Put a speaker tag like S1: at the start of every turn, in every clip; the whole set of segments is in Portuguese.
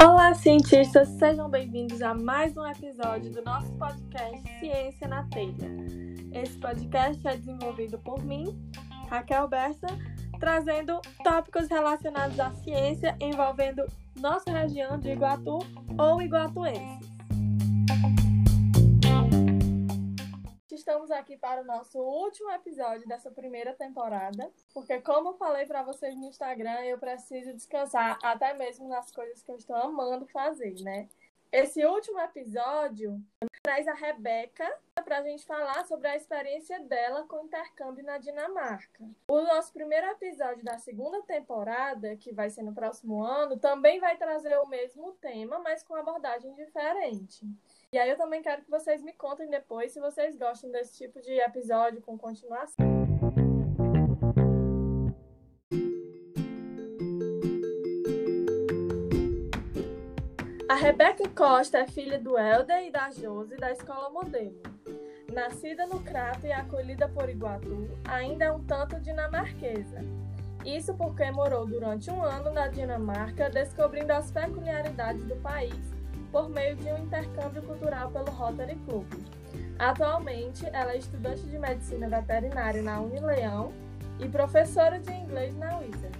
S1: Olá, cientistas! Sejam bem-vindos a mais um episódio do nosso podcast Ciência na Telha. Esse podcast é desenvolvido por mim, Raquel Bessa, trazendo tópicos relacionados à ciência envolvendo nossa região de Iguatu ou iguatuenses. Estamos aqui para o nosso último episódio dessa primeira temporada, porque como eu falei para vocês no Instagram, eu preciso descansar até mesmo nas coisas que eu estou amando fazer, né? Esse último episódio traz a Rebeca para a gente falar sobre a experiência dela com intercâmbio na Dinamarca. O nosso primeiro episódio da segunda temporada, que vai ser no próximo ano, também vai trazer o mesmo tema, mas com abordagem diferente. E aí eu também quero que vocês me contem depois se vocês gostam desse tipo de episódio com continuação. A Rebeca Costa é filha do Helder e da Josi da Escola Modelo. Nascida no Crato e acolhida por Iguatu, ainda é um tanto dinamarquesa. Isso porque morou durante um ano na Dinamarca, descobrindo as peculiaridades do país por meio de um intercâmbio cultural pelo Rotary Club. Atualmente, ela é estudante de medicina veterinária na Unileão e professora de inglês na Wizard.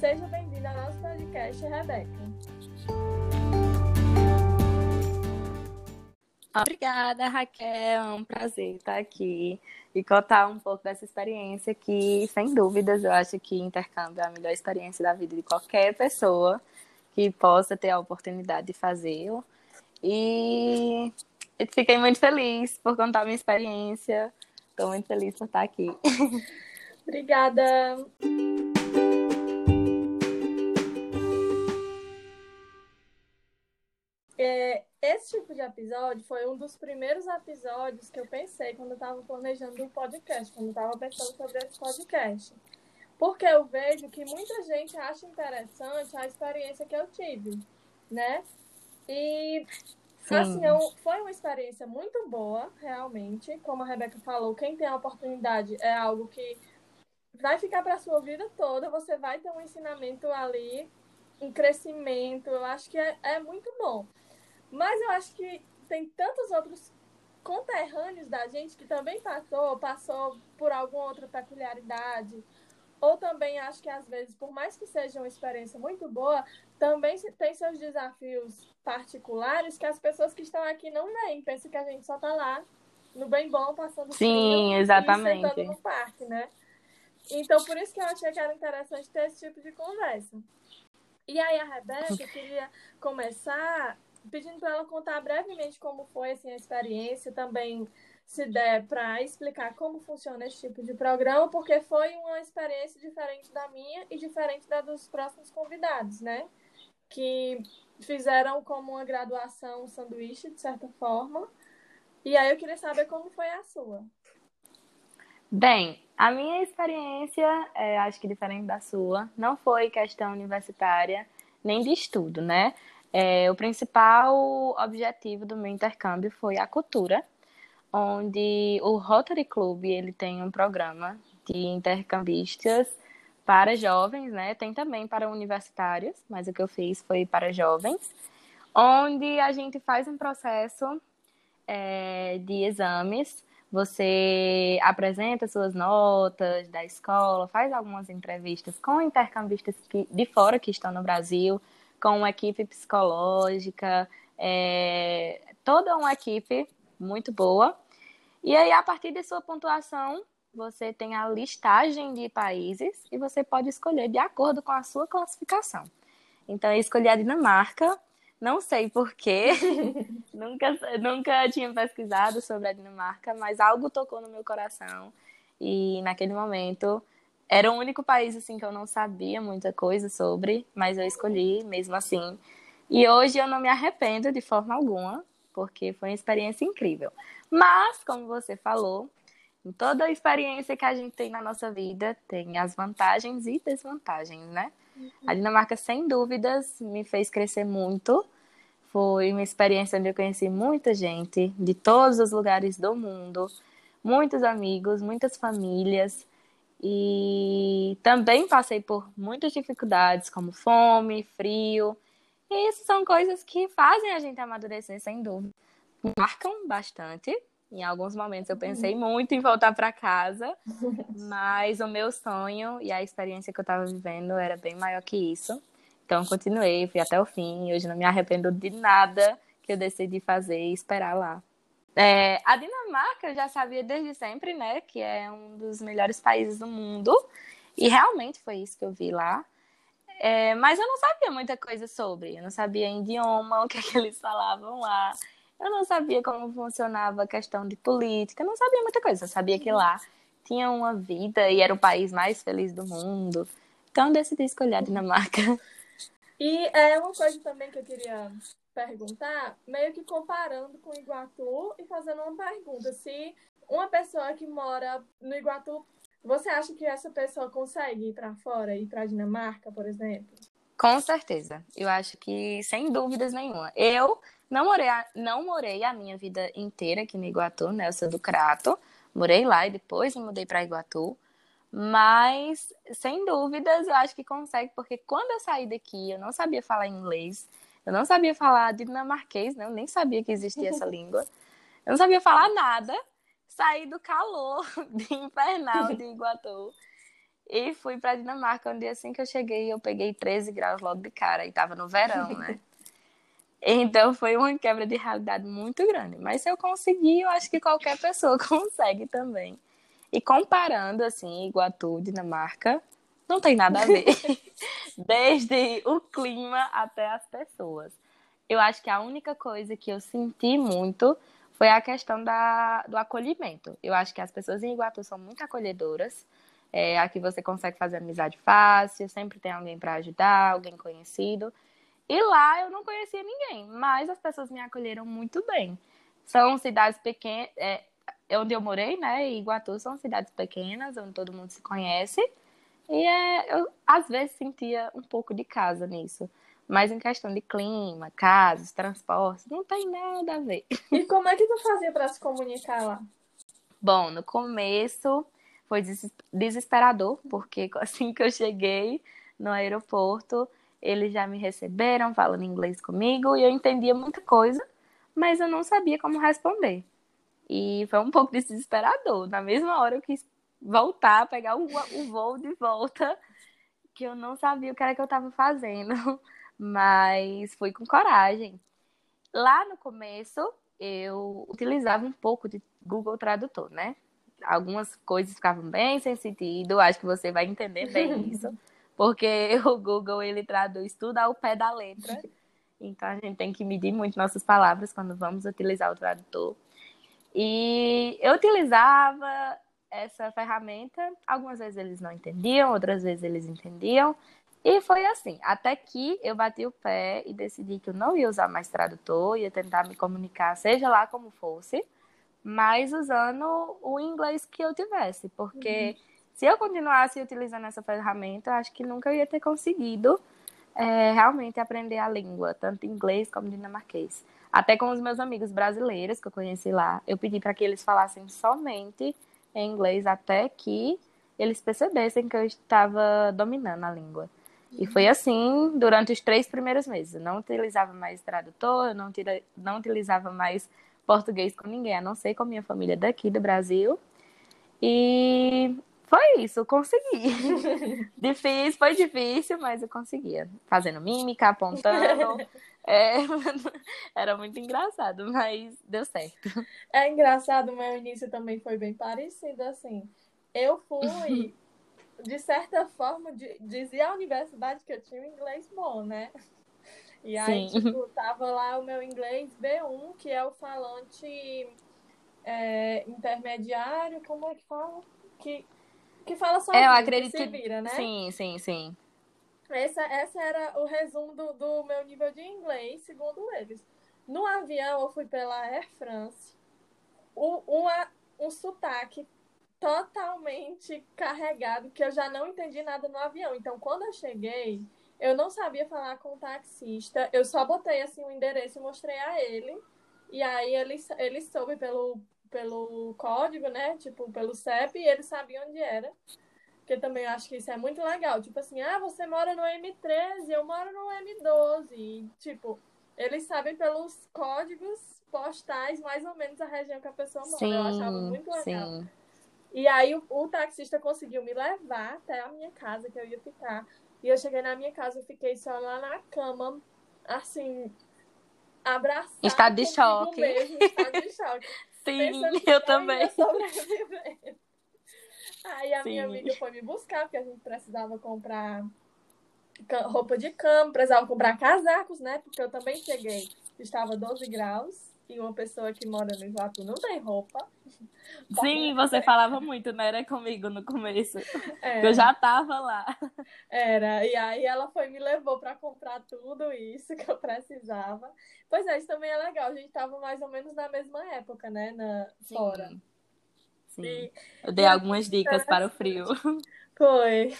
S1: Seja bem-vinda ao nosso podcast, Rebeca.
S2: Obrigada, Raquel. É um prazer estar aqui e contar um pouco dessa experiência que, sem dúvidas, eu acho que intercâmbio é a melhor experiência da vida de qualquer pessoa que possa ter a oportunidade de fazê-lo. E fiquei muito feliz por contar minha experiência. Estou muito feliz por estar aqui.
S1: Obrigada. É, esse tipo de episódio foi um dos primeiros episódios que eu pensei quando eu estava planejando o podcast, quando eu estava pensando sobre esse podcast. Porque eu vejo que muita gente acha interessante a experiência que eu tive, né? E Sim. assim, eu, foi uma experiência muito boa, realmente. Como a Rebeca falou, quem tem a oportunidade é algo que vai ficar para sua vida toda. Você vai ter um ensinamento ali, um crescimento. Eu acho que é, é muito bom. Mas eu acho que tem tantos outros conterrâneos da gente que também passou, passou por alguma outra peculiaridade ou também acho que às vezes, por mais que seja uma experiência muito boa, também tem seus desafios particulares que as pessoas que estão aqui não veem. Pensam que a gente só está lá no bem bom, passando
S2: Sim, frio, exatamente.
S1: E no parque, né? Então, por isso que eu achei que era interessante ter esse tipo de conversa. E aí, a Rebeca, eu queria começar pedindo para ela contar brevemente como foi assim, a experiência, também se der para explicar como funciona esse tipo de programa, porque foi uma experiência diferente da minha e diferente da dos próximos convidados, né? Que fizeram como uma graduação sanduíche, de certa forma. E aí eu queria saber como foi a sua.
S2: Bem, a minha experiência, é, acho que diferente da sua, não foi questão universitária nem de estudo, né? É, o principal objetivo do meu intercâmbio foi a cultura onde o Rotary Club ele tem um programa de intercambistas para jovens, né? Tem também para universitários, mas o que eu fiz foi para jovens, onde a gente faz um processo é, de exames. Você apresenta suas notas da escola, faz algumas entrevistas com intercambistas que, de fora que estão no Brasil, com uma equipe psicológica, é, toda uma equipe muito boa e aí, a partir de sua pontuação, você tem a listagem de países e você pode escolher de acordo com a sua classificação. Então, eu escolhi a Dinamarca, não sei porquê, nunca, nunca tinha pesquisado sobre a Dinamarca, mas algo tocou no meu coração. E naquele momento, era o único país assim que eu não sabia muita coisa sobre, mas eu escolhi mesmo assim. E hoje eu não me arrependo de forma alguma, porque foi uma experiência incrível. Mas, como você falou, em toda a experiência que a gente tem na nossa vida, tem as vantagens e desvantagens, né? Uhum. A Dinamarca, sem dúvidas, me fez crescer muito. Foi uma experiência onde eu conheci muita gente de todos os lugares do mundo, muitos amigos, muitas famílias. E também passei por muitas dificuldades, como fome, frio. E isso são coisas que fazem a gente amadurecer, sem dúvida. Marcam bastante. Em alguns momentos eu pensei uhum. muito em voltar para casa, mas o meu sonho e a experiência que eu estava vivendo era bem maior que isso. Então continuei, fui até o fim. Hoje não me arrependo de nada que eu decidi fazer e esperar lá. É, a Dinamarca eu já sabia desde sempre, né, que é um dos melhores países do mundo. E realmente foi isso que eu vi lá. É, mas eu não sabia muita coisa sobre. Eu não sabia idioma, o que, é que eles falavam lá. Eu não sabia como funcionava a questão de política. Eu não sabia muita coisa. Eu sabia que lá tinha uma vida e era o país mais feliz do mundo. Então eu decidi escolher a Dinamarca.
S1: E é uma coisa também que eu queria perguntar, meio que comparando com Iguatu e fazendo uma pergunta. Se uma pessoa que mora no Iguatu, você acha que essa pessoa consegue ir para fora, ir para Dinamarca, por exemplo?
S2: Com certeza. Eu acho que sem dúvidas nenhuma. Eu não morei a, não morei a minha vida inteira aqui no Iguatu, né? Eu sou do Crato. Morei lá e depois me mudei para Iguatu. Mas, sem dúvidas, eu acho que consegue, porque quando eu saí daqui, eu não sabia falar inglês. Eu não sabia falar dinamarquês, né? Eu nem sabia que existia essa língua. Eu não sabia falar nada. Saí do calor de infernal de Iguatu e fui para Dinamarca. Um dia assim que eu cheguei, eu peguei 13 graus logo de cara e tava no verão, né? Então foi uma quebra de realidade muito grande. Mas se eu conseguir, eu acho que qualquer pessoa consegue também. E comparando assim, Iguatu, Dinamarca, não tem nada a ver. Desde o clima até as pessoas. Eu acho que a única coisa que eu senti muito foi a questão da, do acolhimento. Eu acho que as pessoas em Iguatu são muito acolhedoras. É, aqui você consegue fazer amizade fácil, sempre tem alguém para ajudar, alguém conhecido. E lá eu não conhecia ninguém, mas as pessoas me acolheram muito bem. São cidades pequenas, é, onde eu morei, né? Iguatu são cidades pequenas, onde todo mundo se conhece. E é, eu, às vezes, sentia um pouco de casa nisso. Mas em questão de clima, casas, transportes, não tem nada a ver.
S1: E como é que tu fazia para se comunicar lá?
S2: Bom, no começo foi desesperador, porque assim que eu cheguei no aeroporto, eles já me receberam falando inglês comigo e eu entendia muita coisa, mas eu não sabia como responder. E foi um pouco desesperador. Na mesma hora eu quis voltar, pegar o, o voo de volta, que eu não sabia o que era que eu estava fazendo, mas fui com coragem. Lá no começo, eu utilizava um pouco de Google Tradutor, né? Algumas coisas ficavam bem sem sentido, acho que você vai entender bem isso, porque o Google ele traduz tudo ao pé da letra. Então a gente tem que medir muito nossas palavras quando vamos utilizar o tradutor. E eu utilizava essa ferramenta. Algumas vezes eles não entendiam, outras vezes eles entendiam. E foi assim, até que eu bati o pé e decidi que eu não ia usar mais tradutor, ia tentar me comunicar, seja lá como fosse, mas usando o inglês que eu tivesse, porque uhum. se eu continuasse utilizando essa ferramenta, eu acho que nunca ia ter conseguido é, realmente aprender a língua, tanto inglês como dinamarquês. Até com os meus amigos brasileiros que eu conheci lá, eu pedi para que eles falassem somente em inglês até que eles percebessem que eu estava dominando a língua. E foi assim durante os três primeiros meses. Eu não utilizava mais tradutor, eu não, tira, não utilizava mais português com ninguém, a não ser com a minha família daqui do Brasil. E foi isso, eu consegui. difícil, foi difícil, mas eu conseguia. Fazendo mímica, apontando. É, era muito engraçado, mas deu certo.
S1: É engraçado, meu início também foi bem parecido, assim. Eu fui, de certa forma, de, dizia a universidade que eu tinha um inglês bom, né? E aí, Sim. tipo, tava lá o meu inglês B1, que é o falante é, intermediário, como é que fala? Que, que fala só
S2: é, eu acredito que
S1: se vira, né?
S2: Sim, sim, sim.
S1: Essa, essa era o resumo do, do meu nível de inglês, segundo eles. No avião, eu fui pela Air France. Um, uma, um sotaque totalmente carregado, que eu já não entendi nada no avião. Então, quando eu cheguei, eu não sabia falar com o taxista. Eu só botei assim o endereço e mostrei a ele. E aí ele, ele soube pelo, pelo código, né? Tipo, pelo CEP, e ele sabia onde era. Porque também acho que isso é muito legal. Tipo assim, ah, você mora no M13, eu moro no M12. E, tipo, eles sabem pelos códigos postais mais ou menos a região que a pessoa mora. Sim, eu achava muito legal. Sim. E aí o, o, taxista conseguiu me levar até a minha casa que eu ia ficar. E eu cheguei na minha casa, eu fiquei só lá na cama, assim, abraçada.
S2: Estado de choque.
S1: Mesmo, estado de choque.
S2: Sim, eu também.
S1: Aí a Sim. minha amiga foi me buscar, porque a gente precisava comprar roupa de cama, precisava comprar casacos, né? Porque eu também cheguei, estava 12 graus e uma pessoa que mora no Iguatu não tem roupa.
S2: Sim, você falava muito, né? Era comigo no começo. É. Eu já tava lá.
S1: Era, e aí ela foi me levou para comprar tudo isso que eu precisava. Pois é, isso também é legal. A gente tava mais ou menos na mesma época, né? Na, Sim. Fora.
S2: Sim. E, eu dei algumas dicas para o frio.
S1: Foi.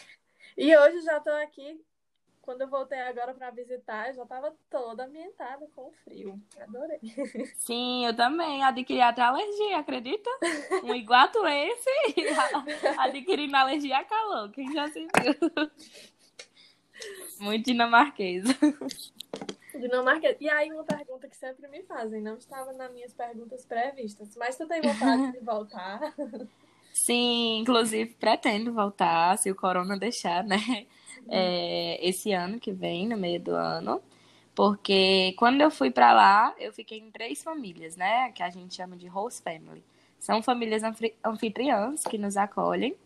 S1: E hoje já tô aqui quando eu voltei agora para visitar, eu já estava toda ambientada com o frio. Adorei.
S2: Sim, eu também adquiri até alergia, acredita? Um iguatuense adquirindo alergia a calor. Quem já se viu? Muito dinamarquesa.
S1: Dinamarquesa. E aí, uma pergunta que sempre me fazem, não estava nas minhas perguntas previstas, mas tu tem vontade de voltar?
S2: Sim, inclusive pretendo voltar, se o corona deixar, né? É, esse ano que vem, no meio do ano. Porque quando eu fui para lá, eu fiquei em três famílias, né? Que a gente chama de host family. São famílias anfitriãs que nos acolhem.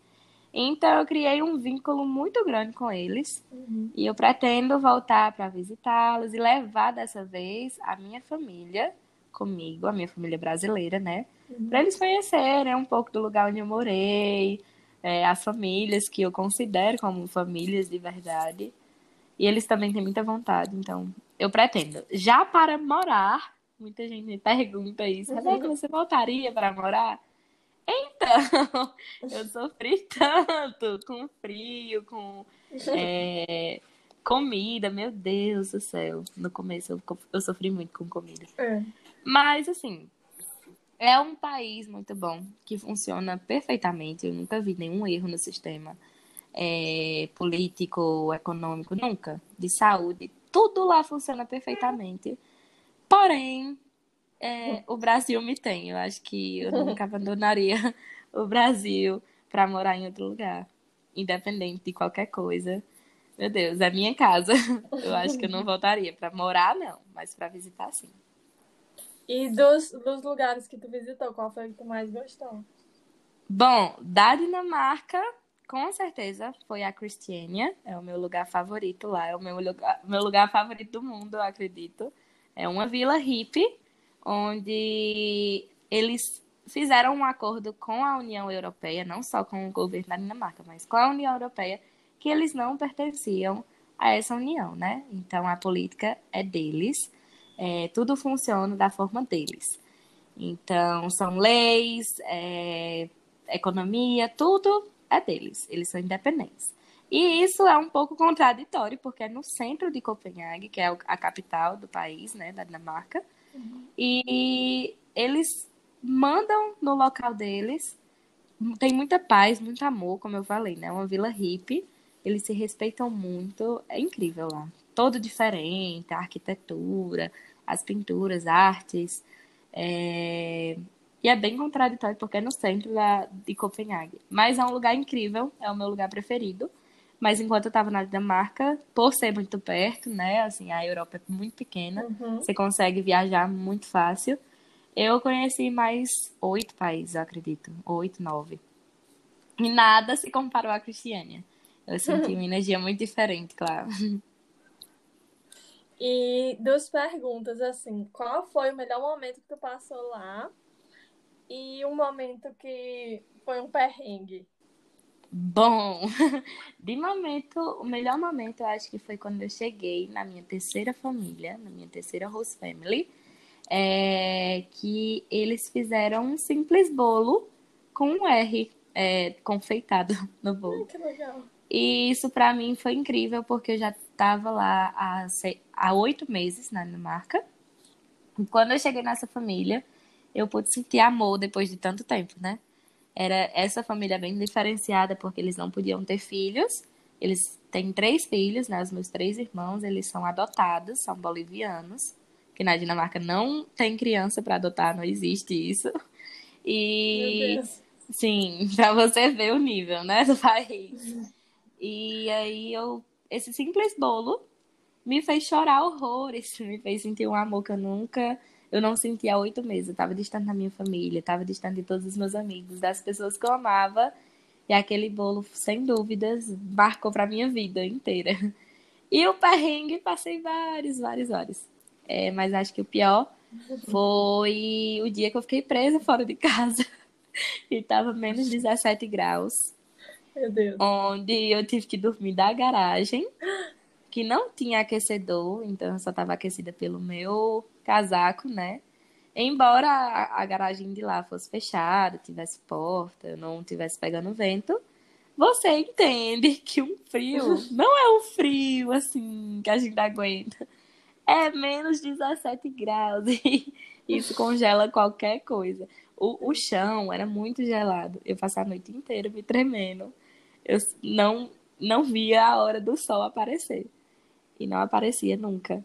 S2: Então eu criei um vínculo muito grande com eles. Uhum. E eu pretendo voltar para visitá-los e levar dessa vez a minha família comigo, a minha família brasileira, né? Uhum. Para eles conhecerem um pouco do lugar onde eu morei, é, as famílias que eu considero como famílias de verdade. E eles também têm muita vontade, então eu pretendo. Já para morar, muita gente me pergunta isso, Rebeca, você voltaria para morar? Então, eu sofri tanto com frio, com é, comida, meu Deus do céu. No começo eu, eu sofri muito com comida. É. Mas, assim, é um país muito bom, que funciona perfeitamente. Eu nunca vi nenhum erro no sistema é, político, econômico, nunca. De saúde, tudo lá funciona perfeitamente. Porém, é, o Brasil me tem. Eu acho que eu nunca abandonaria o Brasil para morar em outro lugar, independente de qualquer coisa. Meu Deus, é minha casa. Eu acho que eu não voltaria para morar, não, mas para visitar, sim.
S1: E dos, dos lugares que tu visitou, qual foi o que tu mais gostou?
S2: Bom, da Dinamarca, com certeza foi a Cristiania. É o meu lugar favorito lá. É o meu lugar, meu lugar favorito do mundo, eu acredito. É uma vila hippie, onde eles fizeram um acordo com a União Europeia, não só com o governo da Dinamarca, mas com a União Europeia, que eles não pertenciam a essa união, né? Então a política é deles é, tudo funciona da forma deles. Então, são leis, é, economia, tudo é deles. Eles são independentes. E isso é um pouco contraditório, porque é no centro de Copenhague, que é a capital do país, né, da Dinamarca. Uhum. E eles mandam no local deles. Tem muita paz, muito amor, como eu falei, né? Uma vila hippie. Eles se respeitam muito. É incrível lá. Todo diferente, a arquitetura, as pinturas, artes. É... E é bem contraditório porque é no centro da, de Copenhague. Mas é um lugar incrível, é o meu lugar preferido. Mas enquanto eu estava na Dinamarca, por ser muito perto, né? Assim, a Europa é muito pequena, uhum. você consegue viajar muito fácil. Eu conheci mais oito países, eu acredito. Oito, nove. E nada se comparou à Cristiânia. Eu senti uma energia muito diferente, claro.
S1: E duas perguntas, assim, qual foi o melhor momento que tu passou lá? E um momento que foi um perrengue?
S2: Bom, de momento, o melhor momento eu acho que foi quando eu cheguei na minha terceira família, na minha terceira host family, é, que eles fizeram um simples bolo com um R é, confeitado no bolo.
S1: Ai, que legal.
S2: E isso para mim foi incrível, porque eu já estava lá há, há oito meses na Dinamarca. E quando eu cheguei nessa família, eu pude sentir amor depois de tanto tempo, né? era essa família bem diferenciada porque eles não podiam ter filhos. Eles têm três filhos, né? Os meus três irmãos, eles são adotados, são bolivianos, que na Dinamarca não tem criança para adotar, não existe isso. E sim, para você ver o nível, né, do país. E aí eu esse simples bolo me fez chorar horrores, me fez sentir um amor que eu nunca eu não sentia há oito meses. Eu estava distante da minha família, estava distante de todos os meus amigos, das pessoas que eu amava. E aquele bolo, sem dúvidas, marcou para minha vida inteira. E o perrengue, passei vários, vários, vários. É, mas acho que o pior foi o dia que eu fiquei presa fora de casa. E tava menos 17 graus.
S1: Meu Deus.
S2: Onde eu tive que dormir da garagem, que não tinha aquecedor, então eu só estava aquecida pelo meu casaco, né? Embora a, a garagem de lá fosse fechada, tivesse porta, não tivesse pegando vento, você entende que um frio não é um frio assim que a gente aguenta. É menos 17 graus e isso congela qualquer coisa. O, o chão era muito gelado. Eu passei a noite inteira me tremendo. Eu não, não via a hora do sol aparecer. E não aparecia nunca.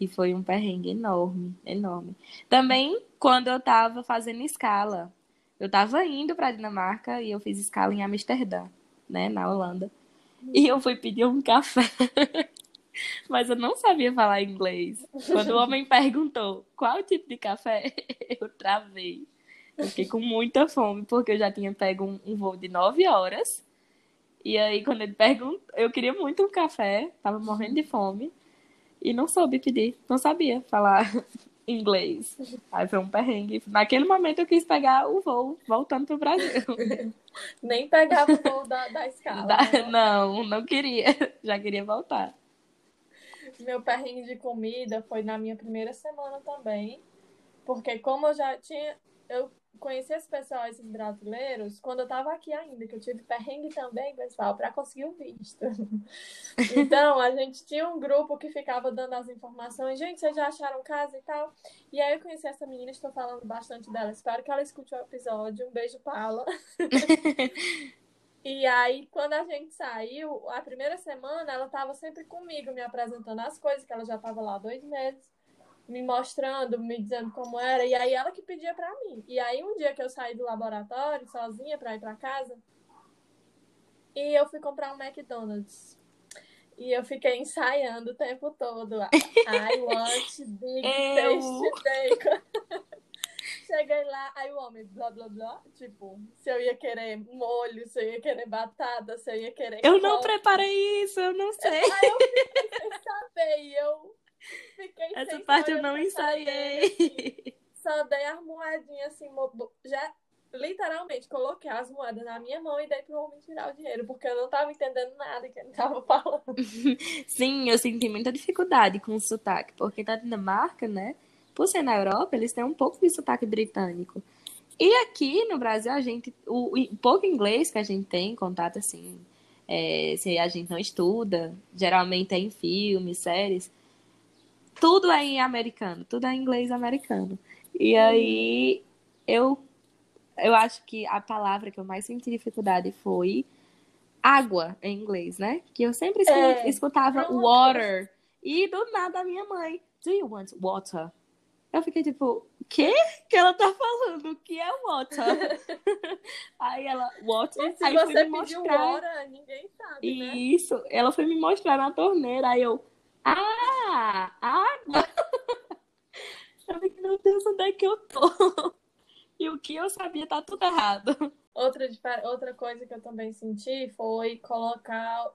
S2: E foi um perrengue enorme, enorme. Também quando eu tava fazendo escala. Eu tava indo pra Dinamarca e eu fiz escala em Amsterdã, né, na Holanda. E eu fui pedir um café. Mas eu não sabia falar inglês. Quando o homem perguntou qual tipo de café, eu travei. Eu fiquei com muita fome, porque eu já tinha pego um, um voo de nove horas. E aí, quando ele perguntou, eu queria muito um café, tava morrendo de fome. E não soube pedir, não sabia falar inglês. Aí foi um perrengue. Naquele momento eu quis pegar o voo voltando pro Brasil.
S1: Nem pegava o voo da, da escala. Da,
S2: né? Não, não queria. Já queria voltar.
S1: Meu perrengue de comida foi na minha primeira semana também. Porque como eu já tinha. Eu conheci esse pessoal, esses brasileiros, quando eu tava aqui ainda, que eu tive perrengue também, pessoal, para conseguir o visto. então, a gente tinha um grupo que ficava dando as informações, gente, vocês já acharam casa e tal? E aí eu conheci essa menina, estou falando bastante dela, espero que ela escute o episódio. Um beijo, Paula. E aí, quando a gente saiu, a primeira semana, ela estava sempre comigo, me apresentando as coisas, que ela já estava lá dois meses me mostrando, me dizendo como era, e aí ela que pedia para mim. E aí um dia que eu saí do laboratório sozinha para ir para casa, e eu fui comprar um McDonald's. E eu fiquei ensaiando o tempo todo. I want big taste bacon. Cheguei lá, aí o homem, blá, blá, blá, tipo, se eu ia querer molho, se eu ia querer batata, se eu ia querer...
S2: Eu não preparei isso, eu não sei.
S1: Aí eu fiquei sem saber, e eu Fiquei
S2: Essa parte eu não ensaiei.
S1: Só dei as moedinhas assim, já literalmente coloquei as moedas na minha mão e dei pro homem tirar o dinheiro, porque eu não tava entendendo nada que ele tava falando.
S2: Sim, eu senti muita dificuldade com o sotaque, porque na Dinamarca, né? Por ser na Europa, eles têm um pouco de sotaque britânico. E aqui no Brasil, a gente, o, o pouco inglês que a gente tem, contato assim, é, se a gente não estuda, geralmente é em filmes, séries, tudo é em americano, tudo é em inglês americano. E aí eu eu acho que a palavra que eu mais senti dificuldade foi água em inglês, né? Que eu sempre é, escutava é water. E do nada a minha mãe, do you want water? Eu fiquei tipo, o quê que ela tá falando? O que é water? aí ela, water?
S1: E se
S2: aí
S1: você me mostrar. Water, ninguém sabe,
S2: né? Isso, ela foi me mostrar na torneira, aí eu, ah, água! Eu fiquei, meu Deus, onde é que eu tô? E o que eu sabia tá tudo errado.
S1: Outra, outra coisa que eu também senti foi colocar.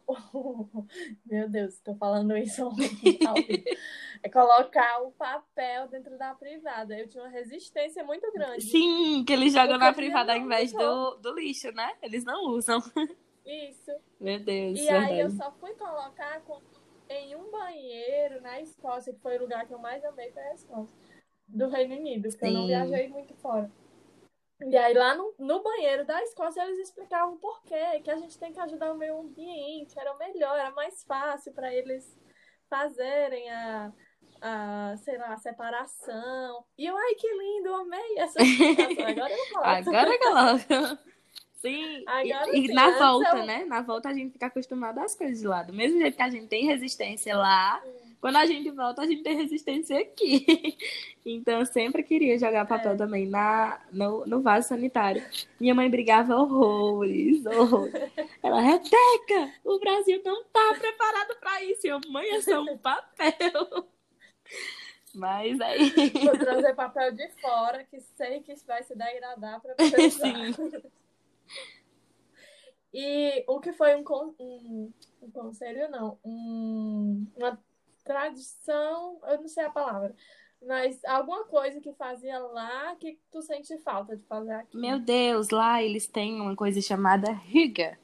S1: Meu Deus, estou falando isso É colocar o papel dentro da privada. Eu tinha uma resistência muito grande.
S2: Sim, que eles jogam na privada ao invés do, do lixo, né? Eles não usam.
S1: Isso.
S2: Meu Deus.
S1: E verdade. aí eu só fui colocar em um banheiro na Escócia, que foi o lugar que eu mais amei, foi a Escócia, do Reino Unido, porque Sim. eu não viajei muito fora. E aí lá no, no banheiro da Escócia eles explicavam por quê, que a gente tem que ajudar o meio ambiente, era melhor, era mais fácil para eles fazerem a, a, sei lá, a separação. E eu, ai, que lindo, eu amei essa explicação. Agora eu
S2: coloco. Agora eu coloco. Sim,
S1: Agora
S2: e, e na volta,
S1: eu-
S2: né? Na volta a gente fica acostumado às coisas de lá. Do mesmo jeito que a gente tem resistência lá, quando a gente volta, a gente tem resistência aqui. Então eu sempre queria jogar papel
S1: É.
S2: também na, no, no vaso sanitário. Minha mãe brigava horrores, horrores. Ela, Rebeca, o Brasil não tá preparado pra isso. E Eu, mãe, é só um papel. Mas aí.
S1: Vou trazer papel de fora, que sei que vai se degradar para poder.
S2: Sim.
S1: E o que foi um, con- um, um conselho, não, um- uma tradição, eu não sei a palavra, mas alguma coisa que fazia lá que tu sente falta de fazer aqui.
S2: Meu Deus, lá eles têm uma coisa chamada Hygge.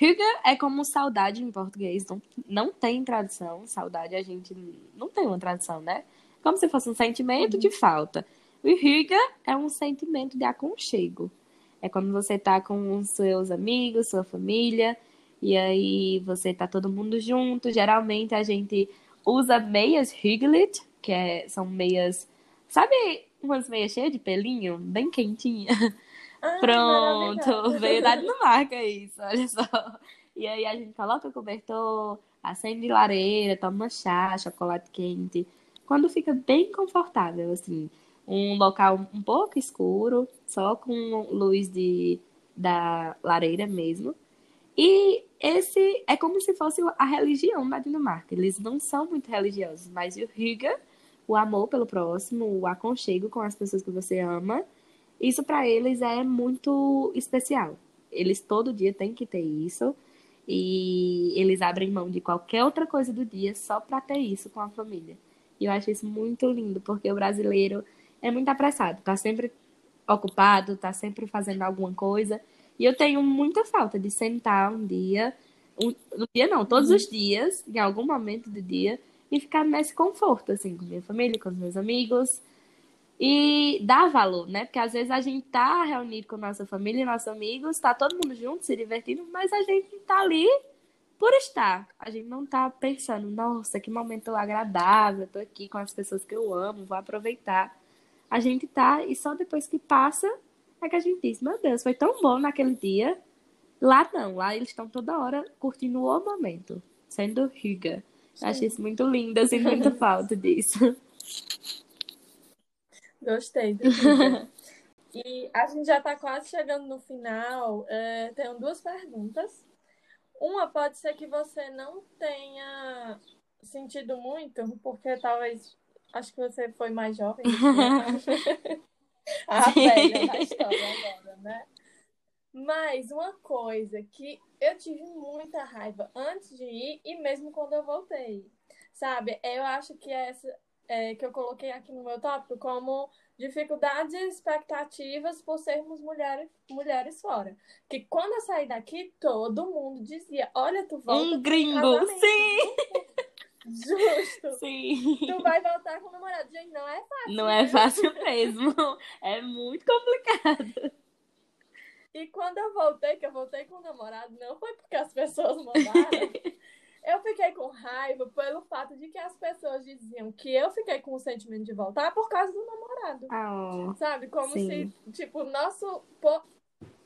S2: Hygge é como saudade em português. Não, não tem tradução. Saudade a gente não tem uma tradução, né? Como se fosse um sentimento de falta. O Hygge é um sentimento de aconchego. É quando você tá com os seus amigos, sua família, e aí você tá todo mundo junto. Geralmente a gente usa meias Hyggelit, que é- são meias. Sabe umas meias cheias de pelinho? Bem quentinha.
S1: Ah,
S2: Pronto, veio da Dinamarca isso, olha só. E aí a gente coloca o cobertor, acende lareira, toma chá, chocolate quente. Quando fica bem confortável, assim, um local um pouco escuro, só com luz de, da lareira mesmo. E esse é como se fosse a religião da Dinamarca. Eles não são muito religiosos, mas o Hygge, o amor pelo próximo, o aconchego com as pessoas que você ama, isso para eles é muito especial. Eles todo dia têm que ter isso e eles abrem mão de qualquer outra coisa do dia só para ter isso com a família. E eu acho isso muito lindo, porque o brasileiro é muito apressado, tá sempre ocupado, tá sempre fazendo alguma coisa. E eu tenho muita falta de sentar um dia, um, um dia não, todos os dias, em algum momento do dia, e ficar nesse conforto, assim, com minha família, com os meus amigos. E dar valor, né? Porque às vezes a gente tá reunido com nossa família e nossos amigos, tá todo mundo junto, se divertindo, mas a gente tá ali por estar. A gente não tá pensando, nossa, que momento agradável, tô aqui com as pessoas que eu amo, vou aproveitar. A gente tá, e só depois que passa é que a gente diz, meu Deus, foi tão bom naquele dia. Lá não, lá eles estão toda hora curtindo o momento, sendo. Eu Acho isso muito lindo, assim, muita falta disso.
S1: Gostei. e a gente já está quase chegando no final. É, tenho duas perguntas. Uma pode ser que você não tenha sentido muito, porque talvez acho que você foi mais jovem. eu. a velha da história agora, né? Mas uma coisa que eu tive muita raiva antes de ir e mesmo quando eu voltei. Sabe? Eu acho que essa é, que eu coloquei aqui no meu tópico como dificuldades e expectativas por sermos mulheres, mulheres fora. Que quando eu saí daqui, todo mundo dizia: Olha, tu volta.
S2: Um gringo,
S1: casamento."
S2: sim,
S1: Justo.
S2: sim.
S1: Tu vai voltar com o namorado. Gente, não é fácil.
S2: Não é fácil mesmo. É muito complicado.
S1: E quando eu voltei, que eu voltei com o namorado, não foi porque as pessoas mandaram. Eu fiquei com raiva pelo fato de que as pessoas diziam que eu fiquei com o sentimento de voltar por causa do namorado.
S2: Ah,
S1: Sabe? Como
S2: Sim.
S1: se, tipo, nosso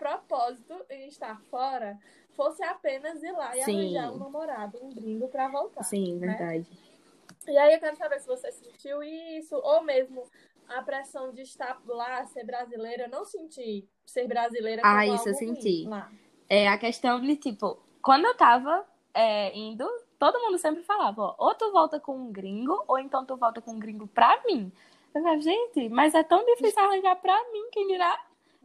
S1: propósito em estar fora fosse apenas ir lá e
S2: Sim.
S1: arranjar um namorado, um gringo pra voltar.
S2: sim, verdade.
S1: E aí eu quero saber se você sentiu isso, ou mesmo a pressão de estar lá, ser brasileira. Eu não senti ser brasileira
S2: Ah, isso eu senti.
S1: lá.
S2: É a questão de, tipo, quando eu tava é, indo, todo mundo sempre falava, ó, ou tu volta com um gringo, ou então tu volta com um gringo pra mim. Eu falava, gente, mas é tão difícil arranjar pra mim, quem dirá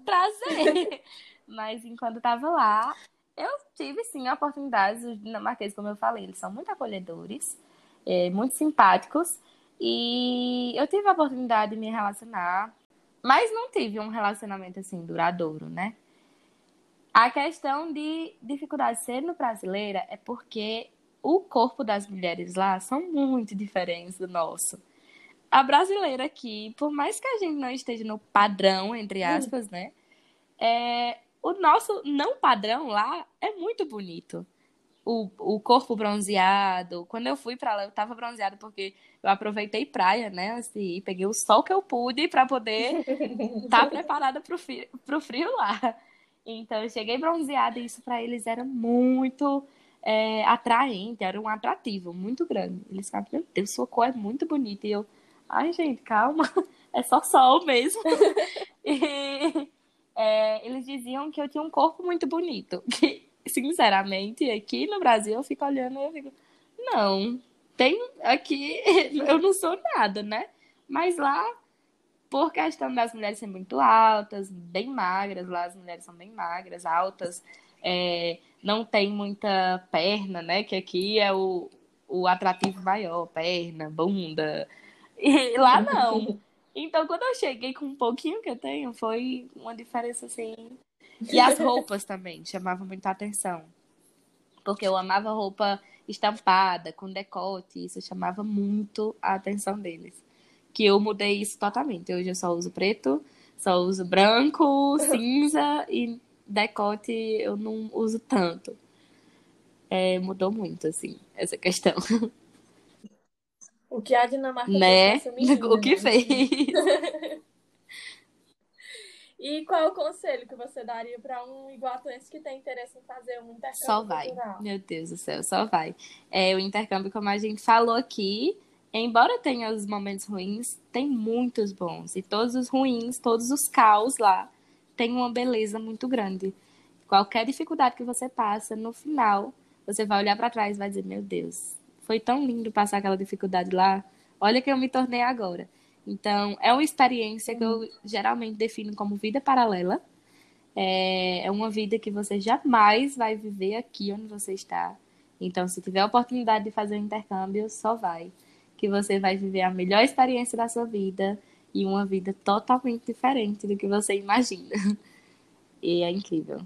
S2: trazer. mas enquanto eu tava lá, eu tive sim a oportunidade, os dinamarqueses, como eu falei, eles são muito acolhedores, é, muito simpáticos, e eu tive a oportunidade de me relacionar, mas não tive um relacionamento assim duradouro, né? A questão de dificuldade sendo brasileira é porque o corpo das mulheres lá são muito diferentes do nosso. A brasileira aqui, por mais que a gente não esteja no padrão, entre aspas, né? É, o nosso não padrão lá é muito bonito. O, o corpo bronzeado. Quando eu fui pra lá, eu tava bronzeada porque eu aproveitei praia, né? Ir, peguei o sol que eu pude pra poder estar preparada pro frio, pro frio lá. Então eu cheguei bronzeada e isso para eles era muito é, atraente, era um atrativo muito grande. Eles ficavam, meu Deus, sua cor é muito bonita. E eu, ai gente, calma, é só sol mesmo. e é, eles diziam que eu tinha um corpo muito bonito. Que, sinceramente, aqui no Brasil eu fico olhando e eu fico, não, tem aqui, eu não sou nada, né? Mas lá, por questão das mulheres serem muito altas, bem magras, lá as mulheres são bem magras, altas, é, não tem muita perna, né? Que aqui é o, o atrativo maior, perna, bunda. E lá não. Então, quando eu cheguei com um pouquinho que eu tenho, foi uma diferença assim. E as roupas também chamavam muita atenção. Porque eu amava roupa estampada, com decote, isso chamava muito a atenção deles. Que eu mudei isso totalmente. Hoje eu só uso preto, só uso branco, cinza e decote eu não uso tanto. É, mudou muito, assim, essa questão.
S1: O que a Dinamarca
S2: né?
S1: Menina,
S2: o que
S1: né?
S2: fez.
S1: e qual é o conselho que você daria para um iguatuense que tem interesse em fazer um intercâmbio
S2: Só vai.
S1: cultural?
S2: Meu Deus do céu, só vai. É, o intercâmbio, como a gente falou aqui, embora tenha os momentos ruins, tem muitos bons. E todos os ruins, todos os caos lá, tem uma beleza muito grande. Qualquer dificuldade que você passa, no final, você vai olhar para trás e vai dizer: Meu Deus, foi tão lindo passar aquela dificuldade lá. Olha que eu me tornei agora. Então, é uma experiência que eu geralmente defino como vida paralela. É, é uma vida que você jamais vai viver aqui onde você está. Então, se tiver a oportunidade de fazer um intercâmbio, só vai. Que você vai viver a melhor experiência da sua vida e uma vida totalmente diferente do que você imagina. E é incrível.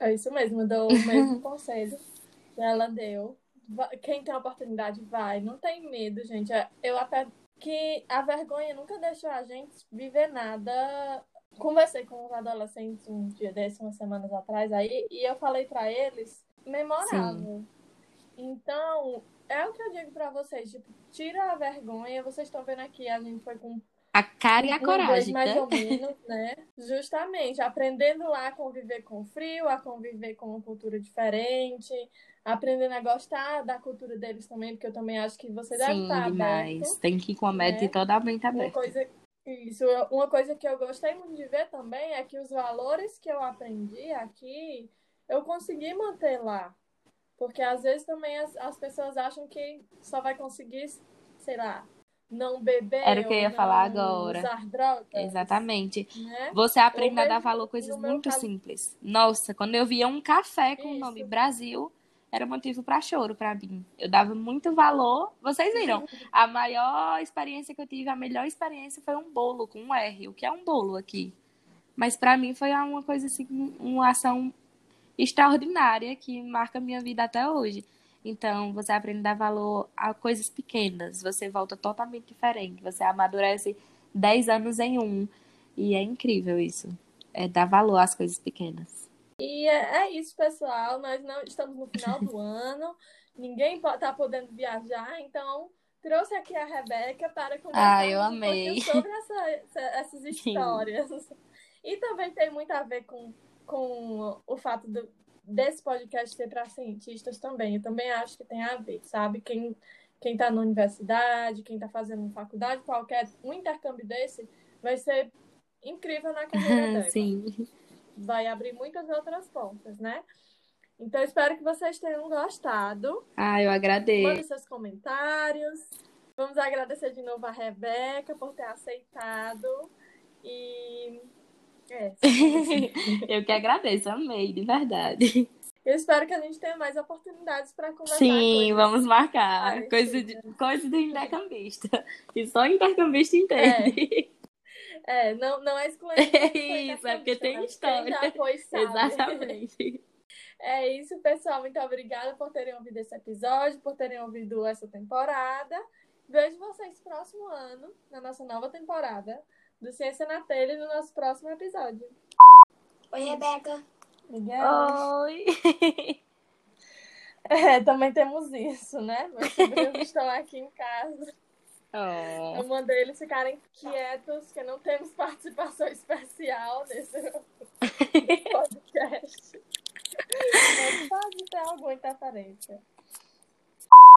S1: É isso mesmo, eu dou o mesmo conselho que ela deu. Quem tem a oportunidade, vai. Não tem medo, gente. É- Eu até que a vergonha nunca deixou a gente viver nada. Conversei com os adolescentes um dia desses, umas semanas atrás, aí, e eu falei pra eles, memorável. Então, é o que eu digo pra vocês, tipo, tira a vergonha. Vocês estão vendo aqui, a gente foi com
S2: A cara e a coragem,
S1: mais
S2: né?
S1: ou menos, né? Justamente, aprendendo lá a conviver com o frio, a conviver com uma cultura diferente, aprendendo a gostar da cultura deles também, porque eu também acho que você deve
S2: Sim,
S1: estar
S2: demais.
S1: aberto.
S2: Tem que ir com a mente
S1: né?
S2: totalmente
S1: Uma
S2: aberta.
S1: coisa, isso, uma coisa que eu gostei muito de ver também é que os valores que eu aprendi aqui, eu consegui manter lá. Porque às vezes também as, as pessoas acham que só vai conseguir, sei lá, não beber
S2: Era o que eu ia falar agora.
S1: usar drogas,
S2: Exatamente.
S1: né?
S2: Você aprende a dar valor a coisas muito
S1: caso-
S2: simples. Nossa, quando eu via um café com o nome Brasil, era motivo para choro para mim. Eu dava muito valor. Vocês viram? A maior experiência que eu tive, a melhor experiência foi um bolo com um R. O que é um bolo aqui? Mas para mim foi uma coisa assim, uma ação extraordinária que marca a minha vida até hoje. Então, você aprende a dar valor a coisas pequenas. Você volta totalmente diferente. Você amadurece 10 anos em um. E é incrível isso. É dar valor às coisas pequenas.
S1: E é, é isso, pessoal. Nós não estamos no final do ano. Ninguém está podendo viajar, então trouxe aqui a Rebeca para conversar
S2: Ah, eu
S1: um
S2: amei.
S1: pouquinho sobre essa- essa- essas histórias. E também tem muito a ver com, com o fato do, desse podcast ser para cientistas também. Eu também acho que tem a ver, sabe? Quem quem está na universidade, quem está fazendo faculdade, qualquer um intercâmbio desse vai ser incrível na carreira dela
S2: Sim.
S1: vai abrir muitas outras portas, né? Então, espero que vocês tenham gostado.
S2: Ah, eu agradeço.
S1: Mandem seus comentários. Vamos agradecer de novo a Rebeca por ter aceitado. E. É.
S2: Eu que agradeço, amei, de verdade.
S1: Eu espero que a gente tenha mais oportunidades para conversar.
S2: Sim, vamos marcar.
S1: Ai,
S2: Coisa, de, coisa do intercambista. Que só intercambista entende.
S1: É, não, não é excluindo.
S2: É isso, é porque tem
S1: intercambista, mas Quem já
S2: história.
S1: foi sabe.
S2: Exatamente.
S1: É isso, pessoal. Muito obrigada por terem ouvido esse episódio, por terem ouvido essa temporada. Vejo vocês próximo ano, na nossa nova temporada do Ciência na Telha, no nosso próximo episódio.
S3: Oi, Rebeca.
S1: Miguel.
S2: Oi.
S1: É, também temos isso, né? Meus sobrinhos estão aqui em casa.
S2: Oh.
S1: Eu mandei eles ficarem quietos, que não temos participação especial nesse podcast. Mas pode ter alguma interferência.